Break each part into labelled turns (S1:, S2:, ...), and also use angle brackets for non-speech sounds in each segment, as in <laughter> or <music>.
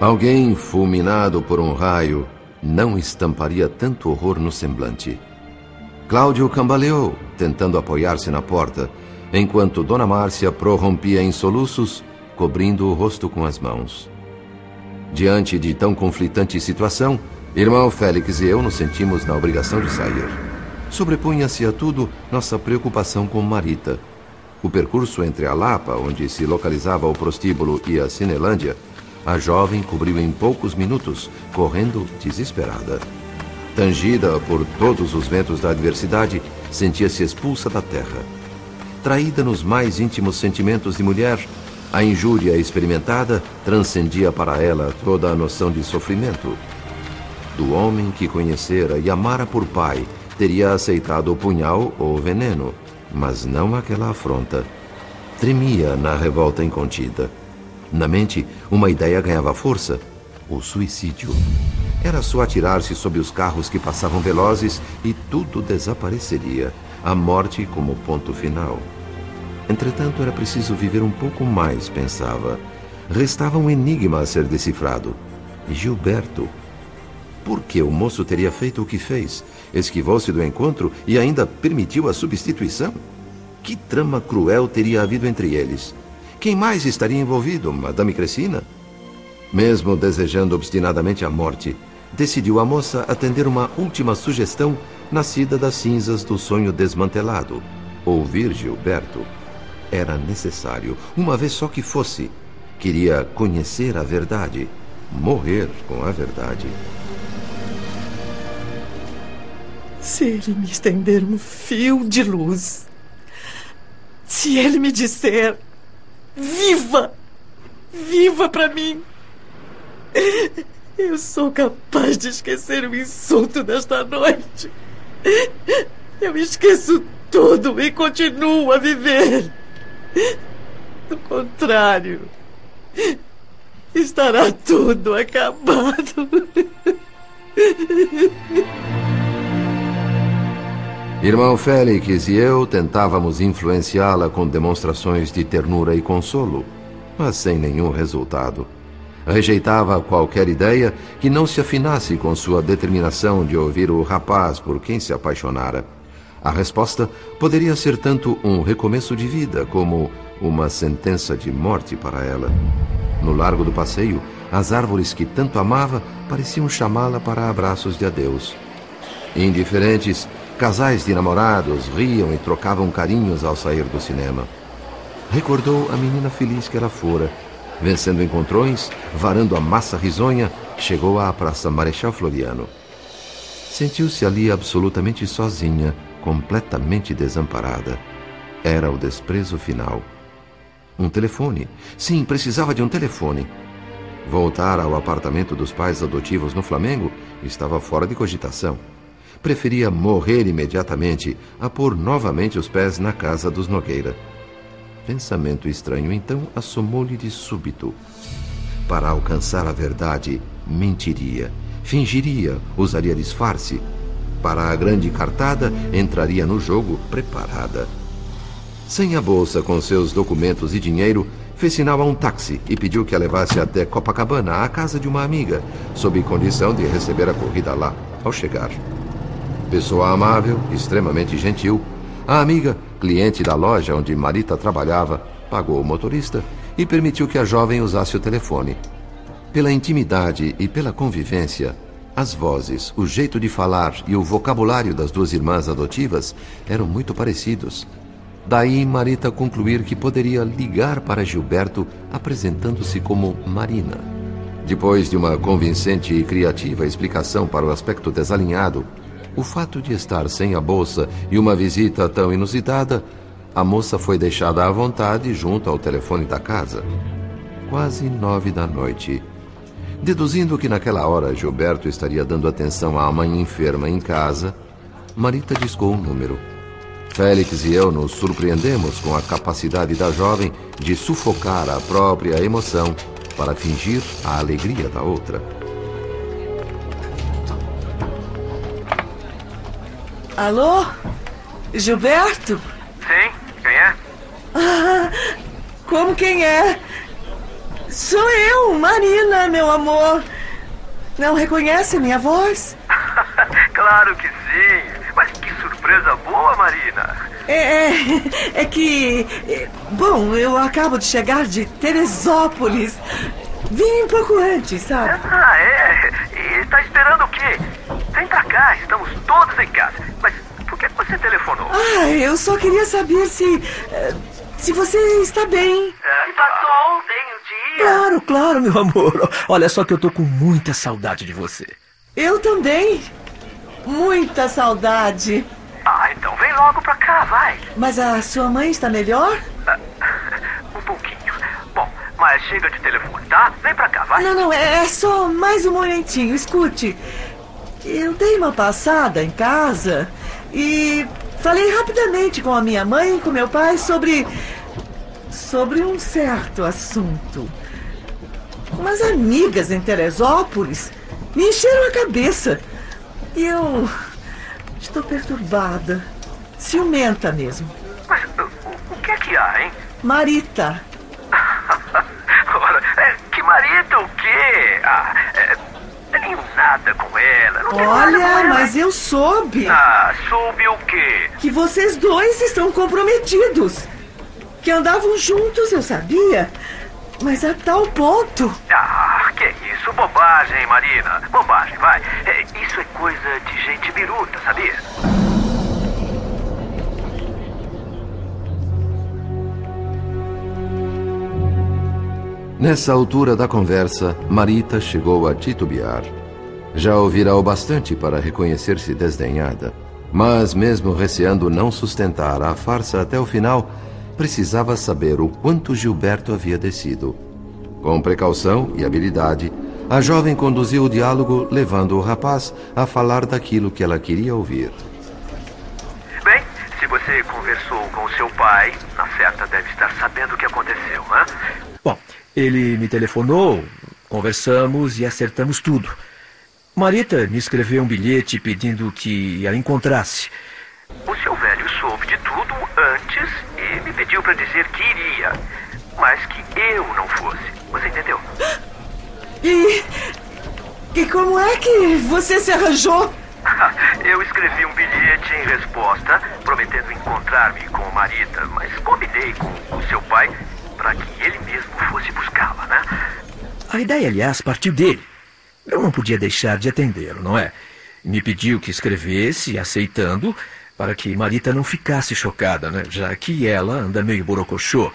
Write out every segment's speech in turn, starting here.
S1: Alguém fulminado por um raio não estamparia tanto horror no semblante. Cláudio cambaleou, tentando apoiar-se na porta, enquanto Dona Márcia prorrompia em soluços, cobrindo o rosto com as mãos. Diante de tão conflitante situação, irmão Félix e eu nos sentimos na obrigação de sair. Sobrepunha-se a tudo nossa preocupação com Marita. O percurso entre a Lapa, onde se localizava o prostíbulo, e a Cinelândia a jovem cobriu em poucos minutos, correndo desesperada. Tangida por todos os ventos da adversidade, sentia-se expulsa da terra. Traída nos mais íntimos sentimentos de mulher, a injúria experimentada transcendia para ela toda a noção de sofrimento. Do homem que conhecera e amara por pai, teria aceitado o punhal ou o veneno, mas não aquela afronta. Tremia na revolta incontida. Na mente, uma ideia ganhava força: o suicídio. Era só atirar-se sob os carros que passavam velozes e tudo desapareceria. A morte como ponto final. Entretanto, era preciso viver um pouco mais, pensava. Restava um enigma a ser decifrado. Gilberto. Por que o moço teria feito o que fez? Esquivou-se do encontro e ainda permitiu a substituição? Que trama cruel teria havido entre eles? Quem mais estaria envolvido? Madame Cressina? Mesmo desejando obstinadamente a morte, decidiu a moça atender uma última sugestão nascida das cinzas do sonho desmantelado. Ouvir Gilberto. Era necessário, uma vez só que fosse. Queria conhecer a verdade, morrer com a verdade.
S2: Se ele me estender um fio de luz, se ele me disser viva! Viva para mim! Eu sou capaz de esquecer o insulto desta noite. Eu esqueço tudo e continuo a viver. Do contrário, estará tudo acabado. <laughs>
S1: Irmão Félix e eu tentávamos influenciá-la com demonstrações de ternura e consolo, mas sem nenhum resultado. Rejeitava qualquer ideia que não se afinasse com sua determinação de ouvir o rapaz por quem se apaixonara. A resposta poderia ser tanto um recomeço de vida como uma sentença de morte para ela. No largo do passeio, as árvores que tanto amava pareciam chamá-la para abraços de adeus. Indiferentes, Casais de namorados riam e trocavam carinhos ao sair do cinema. Recordou a menina feliz que ela fora. Vencendo encontrões, varando a massa risonha, chegou à Praça Marechal Floriano. Sentiu-se ali absolutamente sozinha, completamente desamparada. Era o desprezo final. Um telefone. Sim, precisava de um telefone. Voltar ao apartamento dos pais adotivos no Flamengo estava fora de cogitação preferia morrer imediatamente a pôr novamente os pés na casa dos Nogueira. Pensamento estranho então assomou-lhe de súbito. Para alcançar a verdade, mentiria, fingiria, usaria disfarce. Para a grande cartada, entraria no jogo preparada. Sem a bolsa com seus documentos e dinheiro, fez sinal a um táxi e pediu que a levasse até Copacabana, à casa de uma amiga, sob condição de receber a corrida lá, ao chegar. Pessoa amável, extremamente gentil, a amiga, cliente da loja onde Marita trabalhava, pagou o motorista e permitiu que a jovem usasse o telefone. Pela intimidade e pela convivência, as vozes, o jeito de falar e o vocabulário das duas irmãs adotivas eram muito parecidos. Daí Marita concluir que poderia ligar para Gilberto apresentando-se como Marina. Depois de uma convincente e criativa explicação para o aspecto desalinhado o fato de estar sem a bolsa e uma visita tão inusitada, a moça foi deixada à vontade junto ao telefone da casa. Quase nove da noite. Deduzindo que naquela hora Gilberto estaria dando atenção à mãe enferma em casa, Marita discou um número. Félix e eu nos surpreendemos com a capacidade da jovem de sufocar a própria emoção para fingir a alegria da outra.
S2: Alô? Gilberto?
S3: Sim, quem é?
S2: Ah, como quem é? Sou eu, Marina, meu amor. Não reconhece minha voz? <laughs>
S3: claro que sim. Mas que surpresa boa, Marina.
S2: É, é, é que. é, Bom, eu acabo de chegar de Teresópolis. Vim um pouco antes, sabe?
S3: Ah, é? E tá esperando o quê? Vem pra cá, estamos todos em casa. Você telefonou?
S2: Ah, eu só queria saber se. eh, se você está bem.
S3: E passou ontem o dia.
S4: Claro, claro, meu amor. Olha só que eu tô com muita saudade de você.
S2: Eu também. Muita saudade.
S3: Ah, então vem logo pra cá, vai.
S2: Mas a sua mãe está melhor? <laughs>
S3: Um pouquinho. Bom, mas chega de telefone, tá? Vem pra cá, vai.
S2: Não, não, é é só mais um momentinho. Escute. Eu dei uma passada em casa e falei rapidamente com a minha mãe e com meu pai sobre. sobre um certo assunto. Umas amigas em Teresópolis me encheram a cabeça. E eu. estou perturbada. Ciumenta mesmo.
S3: Mas o, o- que é que há, hein?
S2: Marita. <laughs>
S3: Ora, é, que marido o quê? Ah, nada com ela.
S2: Olha,
S3: ela.
S2: mas eu soube.
S3: Ah, soube o quê?
S2: que vocês dois estão comprometidos. Que andavam juntos, eu sabia. Mas a tal ponto.
S3: Ah, que isso? Bobagem, Marina. Bobagem, vai. É, isso é coisa de gente biruta, sabia?
S1: Nessa altura da conversa, Marita chegou a titubear. Já ouvira o bastante para reconhecer-se desdenhada. Mas, mesmo receando não sustentar a farsa até o final, precisava saber o quanto Gilberto havia descido. Com precaução e habilidade, a jovem conduziu o diálogo, levando o rapaz a falar daquilo que ela queria ouvir.
S3: Bem, se você conversou com seu pai, na certa deve estar sabendo o que aconteceu, né?
S4: Bom, ele me telefonou, conversamos e acertamos tudo. Marita me escreveu um bilhete pedindo que a encontrasse.
S3: O seu velho soube de tudo antes e me pediu para dizer que iria, mas que eu não fosse. Você entendeu? <gasps>
S2: E. E como é que você se arranjou? <laughs>
S3: Eu escrevi um bilhete em resposta, prometendo encontrar-me com Marita, mas combinei com o seu pai para que ele mesmo fosse buscá-la, né?
S4: A ideia, aliás, partiu dele. Eu não podia deixar de atendê-lo, não é? Me pediu que escrevesse, aceitando, para que Marita não ficasse chocada, né? Já que ela anda meio borocochô.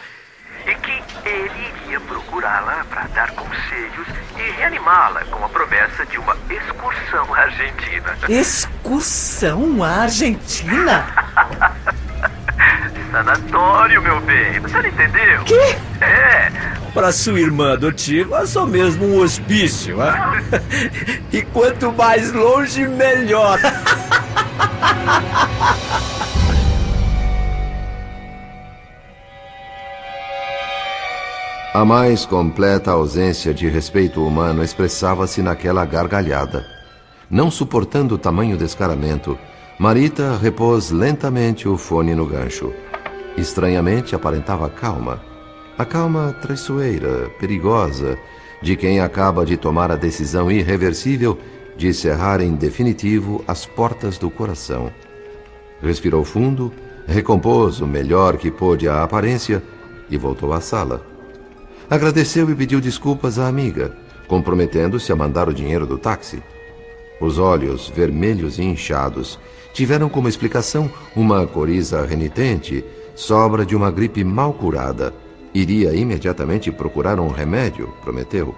S3: E que ele iria procurá-la para dar conselhos e reanimá-la com a promessa de uma excursão à Argentina.
S2: Excursão à Argentina? <laughs>
S3: Sanatório, meu bem. Você não entendeu?
S2: Que?
S3: É.
S4: Para sua irmã adotiva, só mesmo um hospício, ah? <laughs> E quanto mais longe, melhor. <laughs>
S1: A mais completa ausência de respeito humano expressava-se naquela gargalhada. Não suportando tamanho descaramento, Marita repôs lentamente o fone no gancho. Estranhamente aparentava calma. A calma traiçoeira, perigosa, de quem acaba de tomar a decisão irreversível de cerrar em definitivo as portas do coração. Respirou fundo, recompôs o melhor que pôde à aparência e voltou à sala. Agradeceu e pediu desculpas à amiga, comprometendo-se a mandar o dinheiro do táxi. Os olhos, vermelhos e inchados, tiveram como explicação uma coriza renitente, sobra de uma gripe mal curada. Iria imediatamente procurar um remédio, prometeu.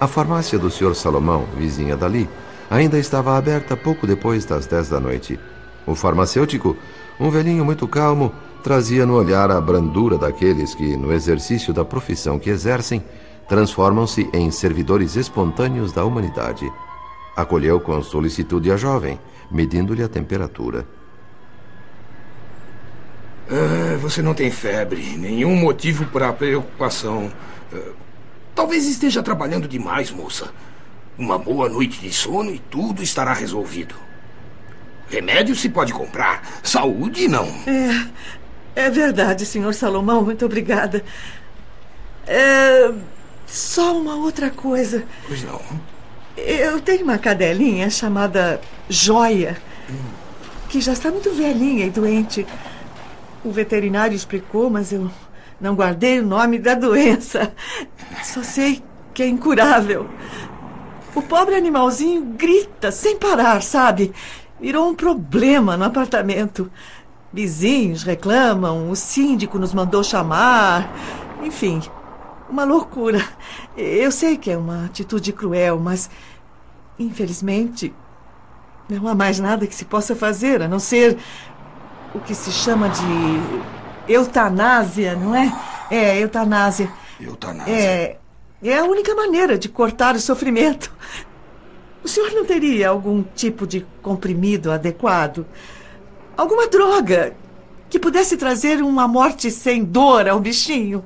S1: A farmácia do Sr. Salomão, vizinha dali, ainda estava aberta pouco depois das dez da noite. O farmacêutico, um velhinho muito calmo, trazia no olhar a brandura daqueles que, no exercício da profissão que exercem, transformam-se em servidores espontâneos da humanidade. Acolheu com solicitude a jovem, medindo-lhe a temperatura.
S5: Ah, você não tem febre, nenhum motivo para preocupação. Ah, talvez esteja trabalhando demais, moça. Uma boa noite de sono e tudo estará resolvido. Remédio se pode comprar, saúde não.
S2: É verdade, senhor Salomão, muito obrigada. É, Só uma outra coisa.
S5: Pois não.
S2: Eu tenho uma cadelinha chamada Joia, que já está muito velhinha e doente. O veterinário explicou, mas eu não guardei o nome da doença. Só sei que é incurável. O pobre animalzinho grita sem parar, sabe? Virou um problema no apartamento. Vizinhos reclamam, o síndico nos mandou chamar. Enfim, uma loucura. Eu sei que é uma atitude cruel, mas infelizmente não há mais nada que se possa fazer a não ser o que se chama de eutanásia, não é? É, eutanásia.
S5: Eutanásia.
S2: É, é a única maneira de cortar o sofrimento. O senhor não teria algum tipo de comprimido adequado? Alguma droga que pudesse trazer uma morte sem dor ao bichinho?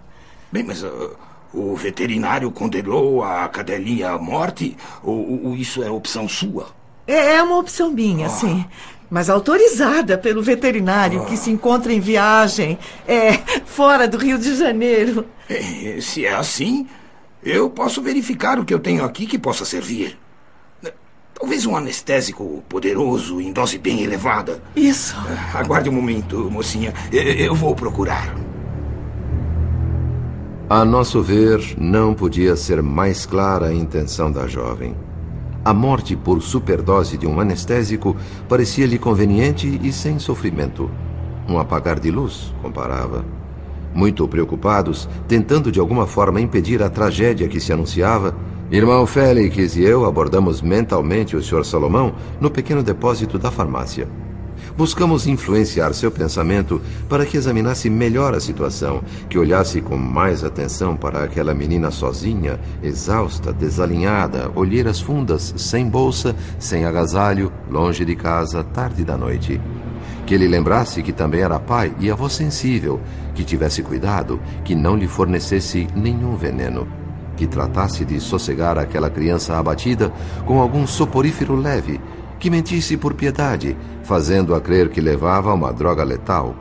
S5: Bem, mas uh, o veterinário condenou a cadelinha à morte? Ou, ou isso é opção sua?
S2: É, é uma opção minha, sim. Mas autorizada pelo veterinário que se encontra em viagem, é, fora do Rio de Janeiro.
S5: Eh, Se é assim, eu posso verificar o que eu tenho aqui que possa servir. Talvez um anestésico poderoso em dose bem elevada.
S2: Isso.
S5: Aguarde um momento, mocinha. Eu- Eu vou procurar.
S1: A nosso ver, não podia ser mais clara a intenção da jovem. A morte por superdose de um anestésico parecia-lhe conveniente e sem sofrimento. Um apagar de luz, comparava. Muito preocupados, tentando de alguma forma impedir a tragédia que se anunciava, irmão Félix e eu abordamos mentalmente o Sr. Salomão no pequeno depósito da farmácia. Buscamos influenciar seu pensamento para que examinasse melhor a situação, que olhasse com mais atenção para aquela menina sozinha, exausta, desalinhada, olheiras fundas, sem bolsa, sem agasalho, longe de casa, tarde da noite. Que ele lembrasse que também era pai e avô sensível, que tivesse cuidado, que não lhe fornecesse nenhum veneno que tratasse de sossegar aquela criança abatida com algum soporífero leve, que mentisse por piedade, fazendo-a crer que levava uma droga letal.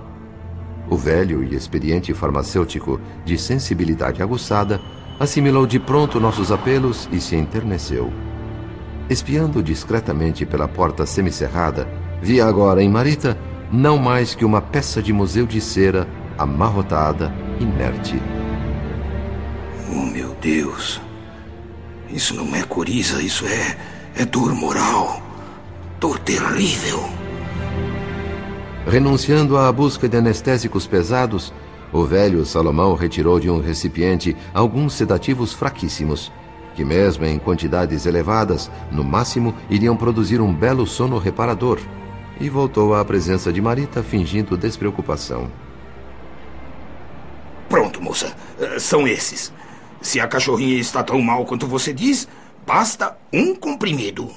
S1: O velho e experiente farmacêutico, de sensibilidade aguçada, assimilou de pronto nossos apelos e se enterneceu. Espiando discretamente pela porta semicerrada, via agora em Marita não mais que uma peça de museu de cera, amarrotada, inerte.
S5: Oh, meu Deus. Isso não é coriza, isso é. é dor moral. Dor terrível.
S1: Renunciando à busca de anestésicos pesados, o velho Salomão retirou de um recipiente alguns sedativos fraquíssimos, que, mesmo em quantidades elevadas, no máximo iriam produzir um belo sono reparador, e voltou à presença de Marita fingindo despreocupação.
S5: Pronto, moça. Eh, São esses. Se a cachorrinha está tão mal quanto você diz, basta um comprimido.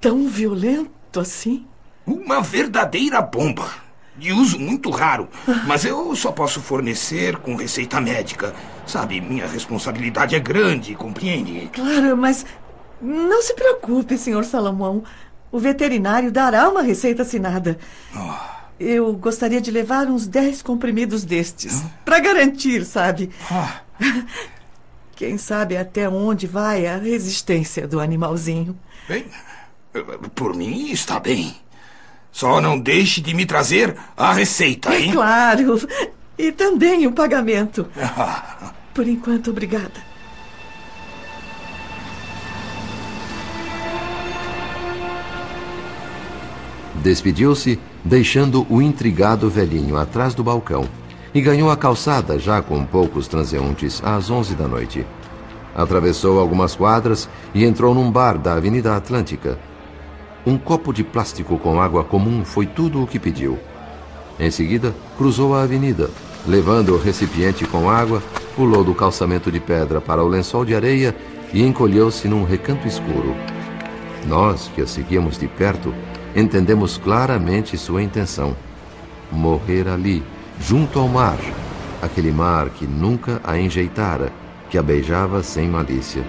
S2: Tão violento assim?
S5: Uma verdadeira bomba. De uso muito raro. Mas eu só posso fornecer com receita médica. Sabe, minha responsabilidade é grande, compreende?
S2: Claro, mas não se preocupe, senhor Salomão. O veterinário dará uma receita assinada. Eu gostaria de levar uns 10 comprimidos destes. Para garantir, sabe?
S5: Ah, <laughs>
S2: Quem sabe até onde vai a resistência do animalzinho.
S5: bem, por mim está bem. Só não deixe de me trazer a receita, hein?
S2: Claro. E também o pagamento.
S5: Ah, <laughs>
S2: Por enquanto, obrigada.
S1: Despediu-se, deixando o intrigado velhinho atrás do balcão, e ganhou a calçada, já com poucos transeuntes, às onze da noite. Atravessou algumas quadras e entrou num bar da Avenida Atlântica. Um copo de plástico com água comum foi tudo o que pediu. Em seguida, cruzou a avenida, levando o recipiente com água, pulou do calçamento de pedra para o lençol de areia e encolheu-se num recanto escuro. Nós, que a seguíamos de perto, entendemos claramente sua intenção: morrer ali, junto ao mar, aquele mar que nunca a enjeitara, que a beijava sem malícia.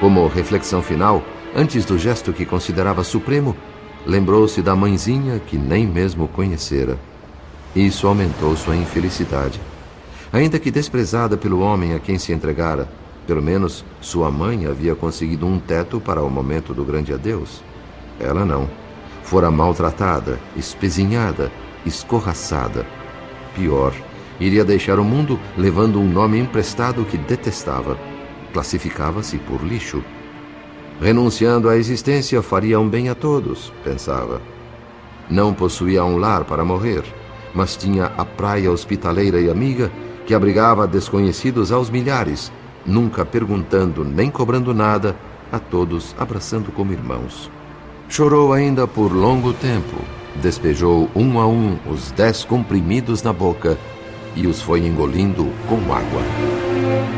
S1: Como reflexão final, antes do gesto que considerava supremo, lembrou-se da mãezinha que nem mesmo conhecera. Isso aumentou sua infelicidade. Ainda que desprezada pelo homem a quem se entregara, Pelo menos sua mãe havia conseguido um teto para o momento do grande adeus. Ela não. Fora maltratada, espezinhada, escorraçada. Pior, iria deixar o mundo levando um nome emprestado que detestava. Classificava-se por lixo. Renunciando à existência, faria um bem a todos, pensava. Não possuía um lar para morrer, mas tinha a praia hospitaleira e amiga que abrigava desconhecidos aos milhares, nunca perguntando nem cobrando nada, a todos abraçando como irmãos. Chorou ainda por longo tempo, despejou um a um os dez comprimidos na boca e os foi engolindo com água.